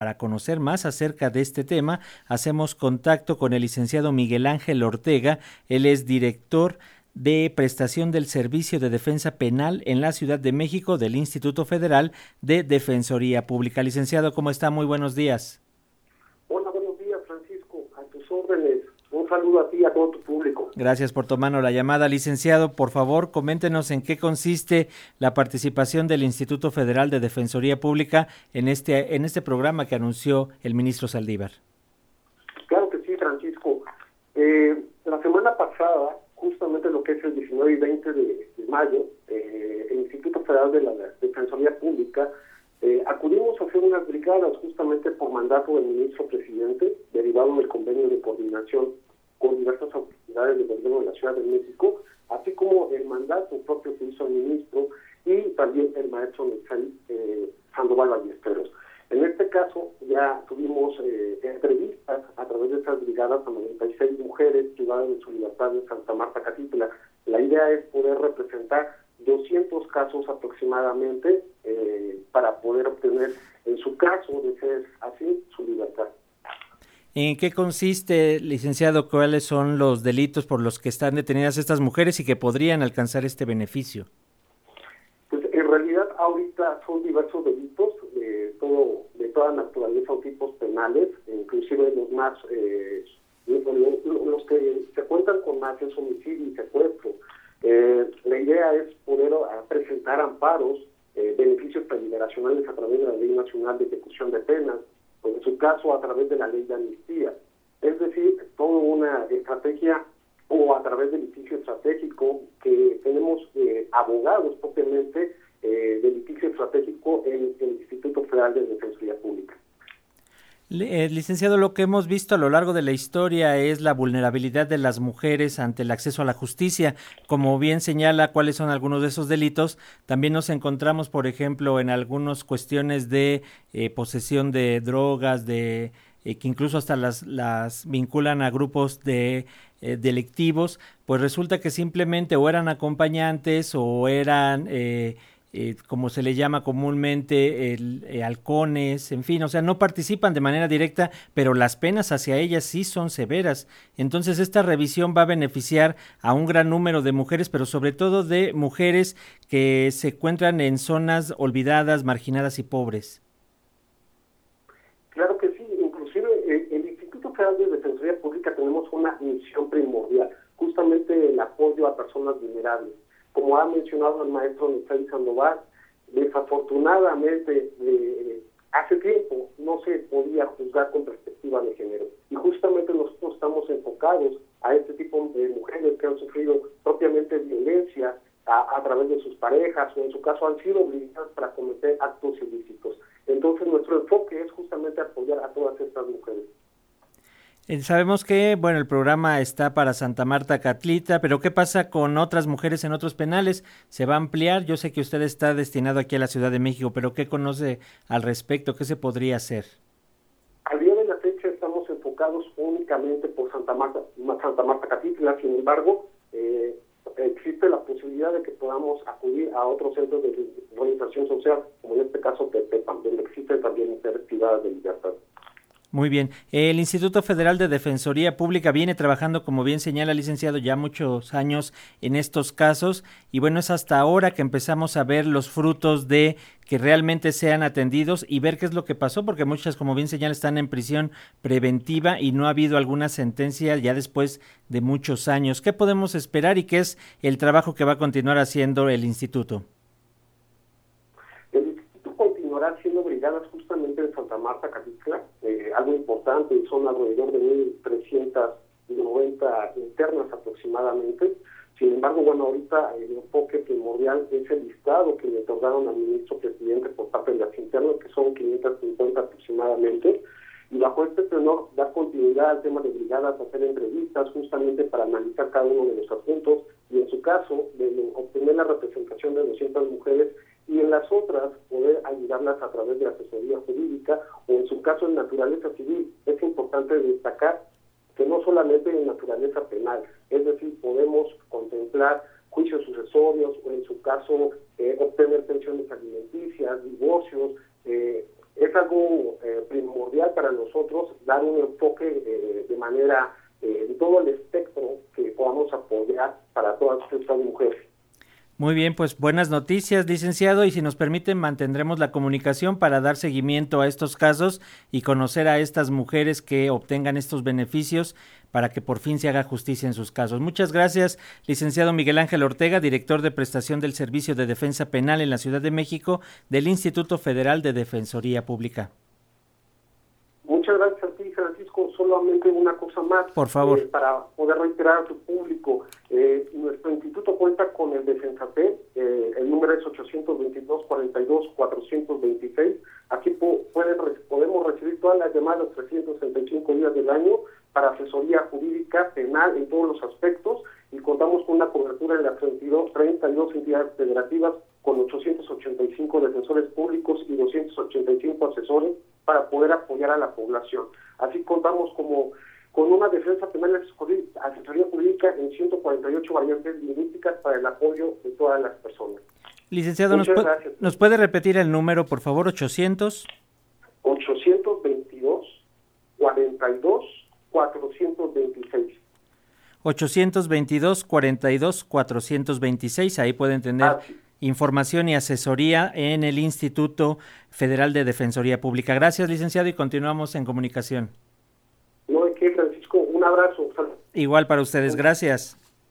Para conocer más acerca de este tema, hacemos contacto con el licenciado Miguel Ángel Ortega. Él es director de prestación del Servicio de Defensa Penal en la Ciudad de México del Instituto Federal de Defensoría Pública. Licenciado, ¿cómo está? Muy buenos días. Hola, buenos días, Francisco. A tus órdenes. Un saludo a ti y a todo tu público. Gracias por tomarnos la llamada. Licenciado, por favor, coméntenos en qué consiste la participación del Instituto Federal de Defensoría Pública en este, en este programa que anunció el ministro Saldívar. Claro que sí, Francisco. Eh, la semana pasada, justamente lo que es el 19 y 20 de, mayo, eh, el Instituto Federal de la Defensoría Pública eh, acudimos a hacer unas brigadas justamente por mandato del ministro presidente, derivado del convenio de coordinación con diversas autoridades del gobierno de la Ciudad de México, así como el mandato propio que hizo el ministro y también el maestro eh, Sandoval Ballesteros. En este caso ya tuvimos eh, entrevistas a través de estas brigadas a 96 mujeres privadas de su libertad en Santa Marta Catitla. La idea es poder representar 200 casos aproximadamente eh, para poder obtener, en su caso, de ser así, su libertad. ¿En qué consiste, licenciado, cuáles son los delitos por los que están detenidas estas mujeres y que podrían alcanzar este beneficio? Pues en realidad ahorita son diversos delitos de todo de toda naturaleza o tipos penales, inclusive los más eh, los que se cuentan con más es homicidio y secuestro. Eh, la idea es poder ah, presentar amparos, eh, beneficios preliberacionales a través de la Ley Nacional de Ejecución de Penas, pues en su caso a través de la ley de amnistía. Es decir, toda una estrategia o a través del litigio estratégico que tenemos eh, abogados propiamente eh, del litigio estratégico en, el Instituto Federal de Defensoría Pública. Eh, licenciado, lo que hemos visto a lo largo de la historia es la vulnerabilidad de las mujeres ante el acceso a la justicia. Como bien señala cuáles son algunos de esos delitos, también nos encontramos, por ejemplo, en algunas cuestiones de eh, posesión de drogas, de eh, que incluso hasta las, las vinculan a grupos de delictivos, pues resulta que simplemente o eran acompañantes o eran eh, como se le llama comúnmente, eh, halcones, en fin, o sea, no participan de manera directa, pero las penas hacia ellas sí son severas. Entonces, esta revisión va a beneficiar a un gran número de mujeres, pero sobre todo de mujeres que se encuentran en zonas olvidadas, marginadas y pobres. Claro que sí, inclusive eh, el Instituto Federal de Defensoría Pública tenemos una misión primordial, justamente el apoyo a personas vulnerables como ha mencionado el maestro Néstor Sandoval, desafortunadamente eh, hace tiempo no se podía juzgar con perspectiva de género. Y justamente nosotros estamos enfocados a este tipo de mujeres que han sufrido propiamente violencia a, a través de sus parejas o en su caso han sido obligadas para cometer actos ilícitos. Entonces nuestro enfoque es justamente apoyar a todas estas mujeres. Eh, sabemos que, bueno, el programa está para Santa Marta Catlita, pero ¿qué pasa con otras mujeres en otros penales? ¿Se va a ampliar? Yo sé que usted está destinado aquí a la Ciudad de México, pero ¿qué conoce al respecto? ¿Qué se podría hacer? Al día de la fecha estamos enfocados únicamente por Santa Marta, Santa Marta Catitla, sin embargo, eh, existe la posibilidad de que podamos acudir a otros centros de organización social, como en este caso Tepepan, donde existe también actividades de libertad. Muy bien. El Instituto Federal de Defensoría Pública viene trabajando, como bien señala licenciado, ya muchos años en estos casos y bueno, es hasta ahora que empezamos a ver los frutos de que realmente sean atendidos y ver qué es lo que pasó, porque muchas, como bien señala, están en prisión preventiva y no ha habido alguna sentencia ya después de muchos años. ¿Qué podemos esperar y qué es el trabajo que va a continuar haciendo el instituto? Continuará haciendo brigadas justamente en Santa Marta, Catitla, eh, algo importante, son alrededor de 1.390 internas aproximadamente. Sin embargo, bueno, ahorita el enfoque primordial es el listado que le otorgaron al ministro presidente por parte de las internas, que son 550 aproximadamente. Y bajo este tenor, dar continuidad al tema de brigadas, hacer entrevistas justamente para analizar cada uno de los asuntos y en su caso, de obtener la representación de 200 mujeres y en las otras poder ayudarlas a través de asesoría jurídica o en su caso en naturaleza civil. Es importante destacar que no solamente en naturaleza penal, es decir, podemos contemplar juicios sucesorios o en su caso eh, obtener pensiones alimenticias, divorcios, eh, es algo eh, primordial para nosotros dar un enfoque de manera en todo el espectro que podamos apoyar para todas estas mujeres. Muy bien, pues buenas noticias, licenciado, y si nos permiten mantendremos la comunicación para dar seguimiento a estos casos y conocer a estas mujeres que obtengan estos beneficios para que por fin se haga justicia en sus casos. Muchas gracias, licenciado Miguel Ángel Ortega, director de prestación del Servicio de Defensa Penal en la Ciudad de México del Instituto Federal de Defensoría Pública. Muchas gracias a ti, Francisco. Solamente una cosa más. Por favor. Eh, para poder reiterar a tu público, eh, nuestro instituto cuenta con el Defensate, eh, el número es 822-42-426. Aquí pueden, podemos recibir todas las llamadas 365 días del año para asesoría jurídica, penal, en todos los aspectos y contamos con una cobertura en las 32, 32 entidades federativas con 885 defensores públicos y 285 asesores para poder apoyar a la población. Así contamos como con una defensa penal y asesoría jurídica en 148 variantes lingüísticas para el apoyo de todas las personas. Licenciado, ¿nos, ¿nos, puede repetir el número, por favor? 800. 822 42 426. 822 42 426, ahí pueden tener información y asesoría en el Instituto Federal de Defensoría Pública. Gracias, licenciado, y continuamos en comunicación. No, ¿de qué, Francisco? Un abrazo. Igual para ustedes, gracias.